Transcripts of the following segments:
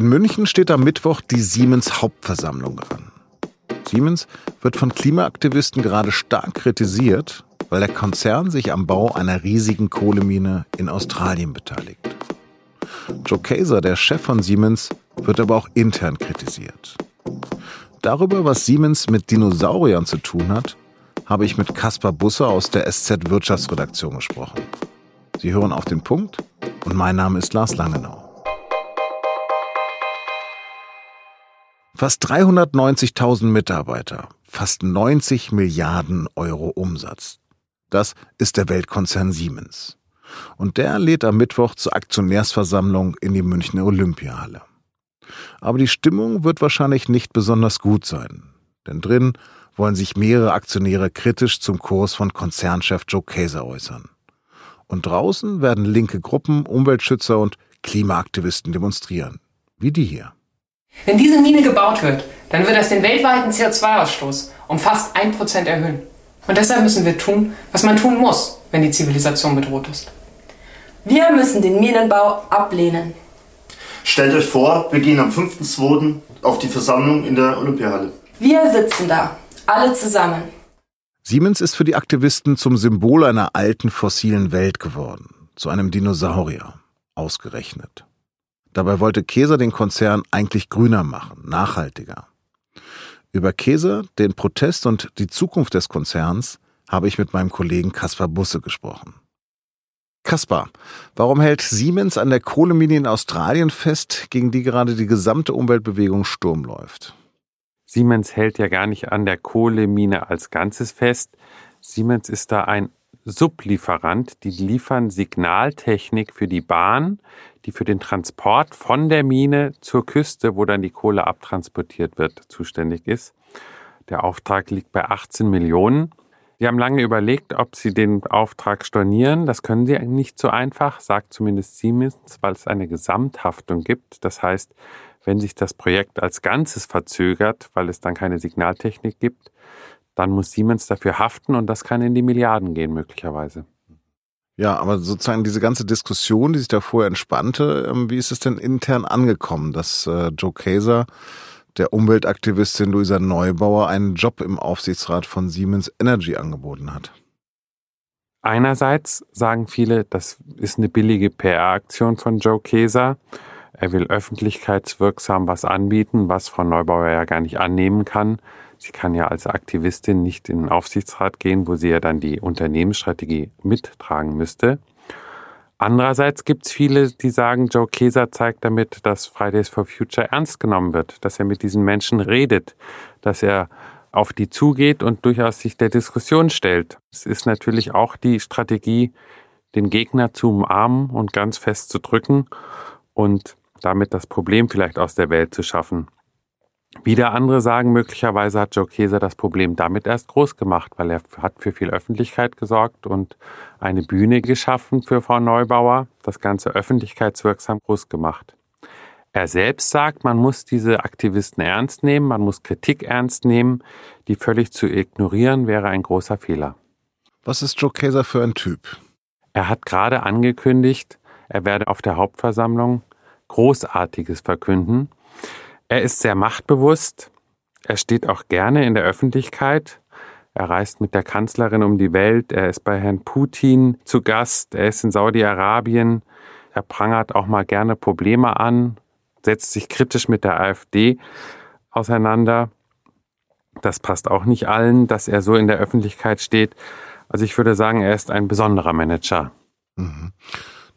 In München steht am Mittwoch die Siemens Hauptversammlung an. Siemens wird von Klimaaktivisten gerade stark kritisiert, weil der Konzern sich am Bau einer riesigen Kohlemine in Australien beteiligt. Joe Kaeser, der Chef von Siemens, wird aber auch intern kritisiert. Darüber, was Siemens mit Dinosauriern zu tun hat, habe ich mit Kaspar Busse aus der SZ Wirtschaftsredaktion gesprochen. Sie hören auf den Punkt und mein Name ist Lars Langenau. Fast 390.000 Mitarbeiter, fast 90 Milliarden Euro Umsatz. Das ist der Weltkonzern Siemens. Und der lädt am Mittwoch zur Aktionärsversammlung in die Münchner Olympiahalle. Aber die Stimmung wird wahrscheinlich nicht besonders gut sein. Denn drin wollen sich mehrere Aktionäre kritisch zum Kurs von Konzernchef Joe Kaeser äußern. Und draußen werden linke Gruppen, Umweltschützer und Klimaaktivisten demonstrieren. Wie die hier. Wenn diese Mine gebaut wird, dann wird das den weltweiten CO2-Ausstoß um fast ein Prozent erhöhen. Und deshalb müssen wir tun, was man tun muss, wenn die Zivilisation bedroht ist. Wir müssen den Minenbau ablehnen. Stellt euch vor, wir gehen am 5.2. auf die Versammlung in der Olympiahalle. Wir sitzen da, alle zusammen. Siemens ist für die Aktivisten zum Symbol einer alten fossilen Welt geworden, zu einem Dinosaurier, ausgerechnet. Dabei wollte Käser den Konzern eigentlich grüner machen, nachhaltiger. Über Käser, den Protest und die Zukunft des Konzerns habe ich mit meinem Kollegen Kaspar Busse gesprochen. Kaspar, warum hält Siemens an der Kohlemine in Australien fest, gegen die gerade die gesamte Umweltbewegung Sturm läuft? Siemens hält ja gar nicht an der Kohlemine als Ganzes fest. Siemens ist da ein Sublieferant, die liefern Signaltechnik für die Bahn, die für den Transport von der Mine zur Küste, wo dann die Kohle abtransportiert wird, zuständig ist. Der Auftrag liegt bei 18 Millionen. Sie haben lange überlegt, ob sie den Auftrag stornieren. Das können sie nicht so einfach, sagt zumindest Siemens, weil es eine Gesamthaftung gibt. Das heißt, wenn sich das Projekt als Ganzes verzögert, weil es dann keine Signaltechnik gibt, dann muss Siemens dafür haften und das kann in die Milliarden gehen möglicherweise. Ja, aber sozusagen diese ganze Diskussion, die sich da vorher entspannte, ähm, wie ist es denn intern angekommen, dass äh, Joe Kaeser, der Umweltaktivistin Luisa Neubauer, einen Job im Aufsichtsrat von Siemens Energy angeboten hat? Einerseits sagen viele, das ist eine billige PR-Aktion von Joe Kaeser. Er will öffentlichkeitswirksam was anbieten, was Frau Neubauer ja gar nicht annehmen kann. Sie kann ja als Aktivistin nicht in den Aufsichtsrat gehen, wo sie ja dann die Unternehmensstrategie mittragen müsste. Andererseits gibt es viele, die sagen, Joe Keser zeigt damit, dass Fridays for Future ernst genommen wird, dass er mit diesen Menschen redet, dass er auf die zugeht und durchaus sich der Diskussion stellt. Es ist natürlich auch die Strategie, den Gegner zu umarmen und ganz fest zu drücken und damit das Problem vielleicht aus der Welt zu schaffen. Wieder andere sagen, möglicherweise hat Joe Keser das Problem damit erst groß gemacht, weil er hat für viel Öffentlichkeit gesorgt und eine Bühne geschaffen für Frau Neubauer, das Ganze öffentlichkeitswirksam groß gemacht. Er selbst sagt, man muss diese Aktivisten ernst nehmen, man muss Kritik ernst nehmen, die völlig zu ignorieren wäre ein großer Fehler. Was ist Joe Keser für ein Typ? Er hat gerade angekündigt, er werde auf der Hauptversammlung Großartiges verkünden. Er ist sehr machtbewusst. Er steht auch gerne in der Öffentlichkeit. Er reist mit der Kanzlerin um die Welt. Er ist bei Herrn Putin zu Gast. Er ist in Saudi-Arabien. Er prangert auch mal gerne Probleme an, setzt sich kritisch mit der AfD auseinander. Das passt auch nicht allen, dass er so in der Öffentlichkeit steht. Also ich würde sagen, er ist ein besonderer Manager. Mhm.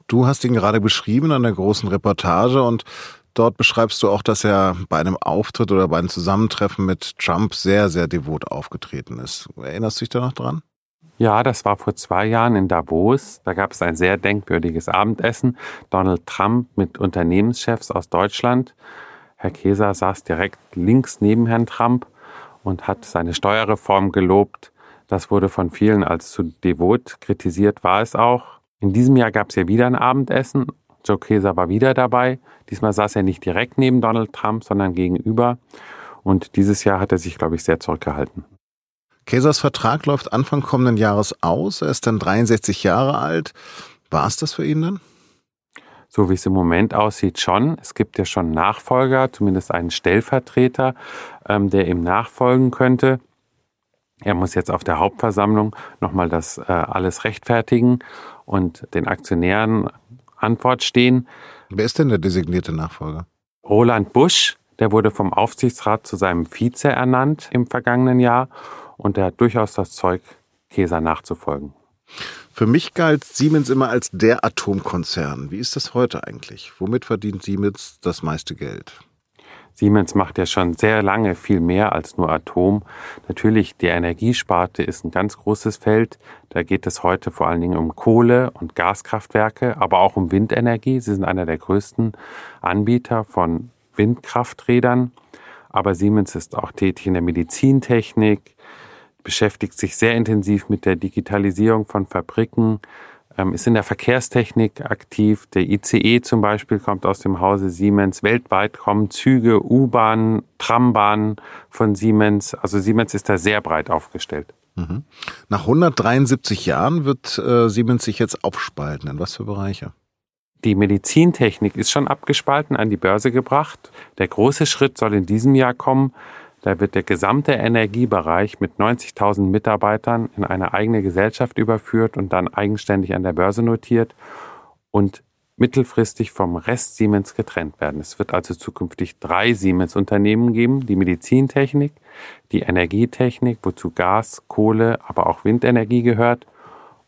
Du hast ihn gerade beschrieben an der großen Reportage und Dort beschreibst du auch, dass er bei einem Auftritt oder bei einem Zusammentreffen mit Trump sehr, sehr devot aufgetreten ist. Erinnerst du dich da noch dran? Ja, das war vor zwei Jahren in Davos. Da gab es ein sehr denkwürdiges Abendessen. Donald Trump mit Unternehmenschefs aus Deutschland. Herr Keser saß direkt links neben Herrn Trump und hat seine Steuerreform gelobt. Das wurde von vielen als zu devot kritisiert, war es auch. In diesem Jahr gab es ja wieder ein Abendessen Joe Keser war wieder dabei. Diesmal saß er nicht direkt neben Donald Trump, sondern gegenüber. Und dieses Jahr hat er sich, glaube ich, sehr zurückgehalten. Kesers Vertrag läuft Anfang kommenden Jahres aus. Er ist dann 63 Jahre alt. War es das für ihn dann? So wie es im Moment aussieht, schon. Es gibt ja schon Nachfolger, zumindest einen Stellvertreter, ähm, der ihm nachfolgen könnte. Er muss jetzt auf der Hauptversammlung nochmal das äh, alles rechtfertigen und den Aktionären Antwort stehen. Wer ist denn der designierte Nachfolger? Roland Busch, der wurde vom Aufsichtsrat zu seinem Vize ernannt im vergangenen Jahr und er hat durchaus das Zeug, Käser nachzufolgen. Für mich galt Siemens immer als der Atomkonzern. Wie ist das heute eigentlich? Womit verdient Siemens das meiste Geld? Siemens macht ja schon sehr lange viel mehr als nur Atom. Natürlich, die Energiesparte ist ein ganz großes Feld. Da geht es heute vor allen Dingen um Kohle- und Gaskraftwerke, aber auch um Windenergie. Sie sind einer der größten Anbieter von Windkrafträdern. Aber Siemens ist auch tätig in der Medizintechnik, beschäftigt sich sehr intensiv mit der Digitalisierung von Fabriken, ist in der Verkehrstechnik aktiv. Der ICE zum Beispiel kommt aus dem Hause Siemens. Weltweit kommen Züge, U-Bahnen, Trambahnen von Siemens. Also Siemens ist da sehr breit aufgestellt. Mhm. Nach 173 Jahren wird äh, Siemens sich jetzt aufspalten. In was für Bereiche? Die Medizintechnik ist schon abgespalten, an die Börse gebracht. Der große Schritt soll in diesem Jahr kommen. Da wird der gesamte Energiebereich mit 90.000 Mitarbeitern in eine eigene Gesellschaft überführt und dann eigenständig an der Börse notiert und mittelfristig vom Rest Siemens getrennt werden. Es wird also zukünftig drei Siemens-Unternehmen geben, die Medizintechnik, die Energietechnik, wozu Gas, Kohle, aber auch Windenergie gehört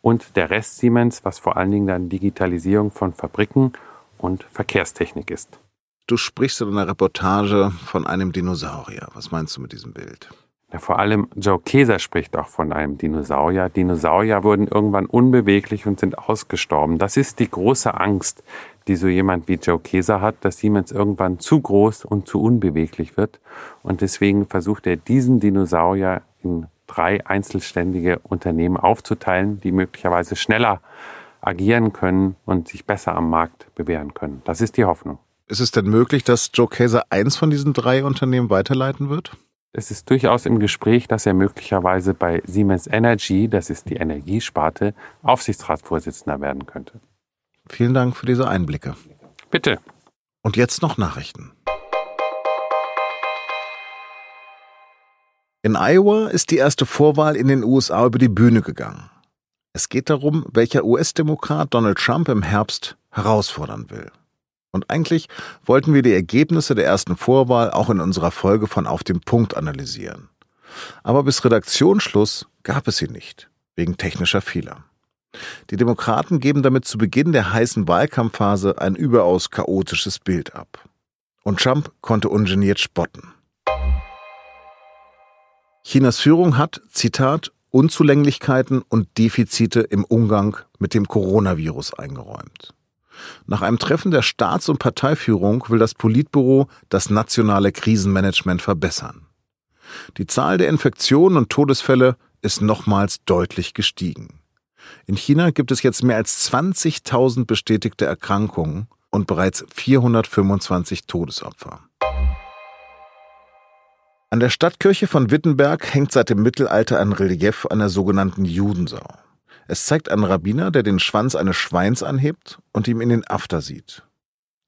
und der Rest Siemens, was vor allen Dingen dann Digitalisierung von Fabriken und Verkehrstechnik ist. Du sprichst in einer Reportage von einem Dinosaurier. Was meinst du mit diesem Bild? Ja, vor allem Joe Keser spricht auch von einem Dinosaurier. Dinosaurier wurden irgendwann unbeweglich und sind ausgestorben. Das ist die große Angst, die so jemand wie Joe Keser hat, dass Siemens irgendwann zu groß und zu unbeweglich wird. Und deswegen versucht er, diesen Dinosaurier in drei einzelständige Unternehmen aufzuteilen, die möglicherweise schneller agieren können und sich besser am Markt bewähren können. Das ist die Hoffnung. Ist es denn möglich, dass Joe Kaeser eins von diesen drei Unternehmen weiterleiten wird? Es ist durchaus im Gespräch, dass er möglicherweise bei Siemens Energy, das ist die Energiesparte, Aufsichtsratsvorsitzender werden könnte. Vielen Dank für diese Einblicke. Bitte. Und jetzt noch Nachrichten. In Iowa ist die erste Vorwahl in den USA über die Bühne gegangen. Es geht darum, welcher US-Demokrat Donald Trump im Herbst herausfordern will. Und eigentlich wollten wir die Ergebnisse der ersten Vorwahl auch in unserer Folge von Auf dem Punkt analysieren. Aber bis Redaktionsschluss gab es sie nicht, wegen technischer Fehler. Die Demokraten geben damit zu Beginn der heißen Wahlkampfphase ein überaus chaotisches Bild ab. Und Trump konnte ungeniert spotten. Chinas Führung hat, Zitat, Unzulänglichkeiten und Defizite im Umgang mit dem Coronavirus eingeräumt. Nach einem Treffen der Staats- und Parteiführung will das Politbüro das nationale Krisenmanagement verbessern. Die Zahl der Infektionen und Todesfälle ist nochmals deutlich gestiegen. In China gibt es jetzt mehr als 20.000 bestätigte Erkrankungen und bereits 425 Todesopfer. An der Stadtkirche von Wittenberg hängt seit dem Mittelalter ein Relief einer sogenannten Judensau. Es zeigt einen Rabbiner, der den Schwanz eines Schweins anhebt und ihm in den After sieht.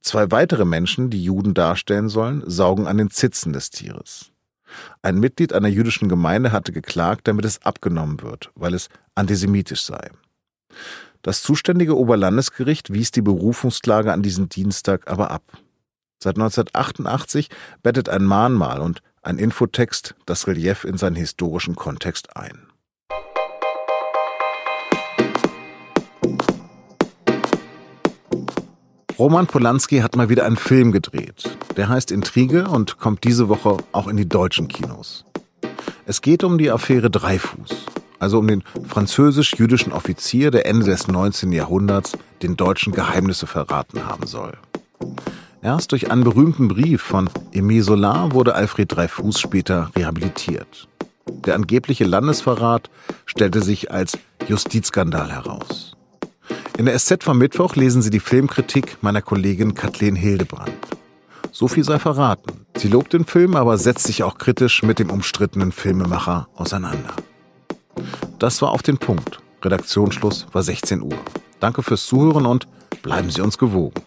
Zwei weitere Menschen, die Juden darstellen sollen, saugen an den Zitzen des Tieres. Ein Mitglied einer jüdischen Gemeinde hatte geklagt, damit es abgenommen wird, weil es antisemitisch sei. Das zuständige Oberlandesgericht wies die Berufungsklage an diesen Dienstag aber ab. Seit 1988 bettet ein Mahnmal und ein Infotext das Relief in seinen historischen Kontext ein. Roman Polanski hat mal wieder einen Film gedreht. Der heißt Intrige und kommt diese Woche auch in die deutschen Kinos. Es geht um die Affäre Dreifuß, also um den französisch-jüdischen Offizier, der Ende des 19. Jahrhunderts den Deutschen Geheimnisse verraten haben soll. Erst durch einen berühmten Brief von Aimé Solar wurde Alfred Dreifuß später rehabilitiert. Der angebliche Landesverrat stellte sich als Justizskandal heraus. In der SZ vom Mittwoch lesen Sie die Filmkritik meiner Kollegin Kathleen Hildebrand. So viel sei verraten. Sie lobt den Film, aber setzt sich auch kritisch mit dem umstrittenen Filmemacher auseinander. Das war auf den Punkt. Redaktionsschluss war 16 Uhr. Danke fürs Zuhören und bleiben Sie uns gewogen.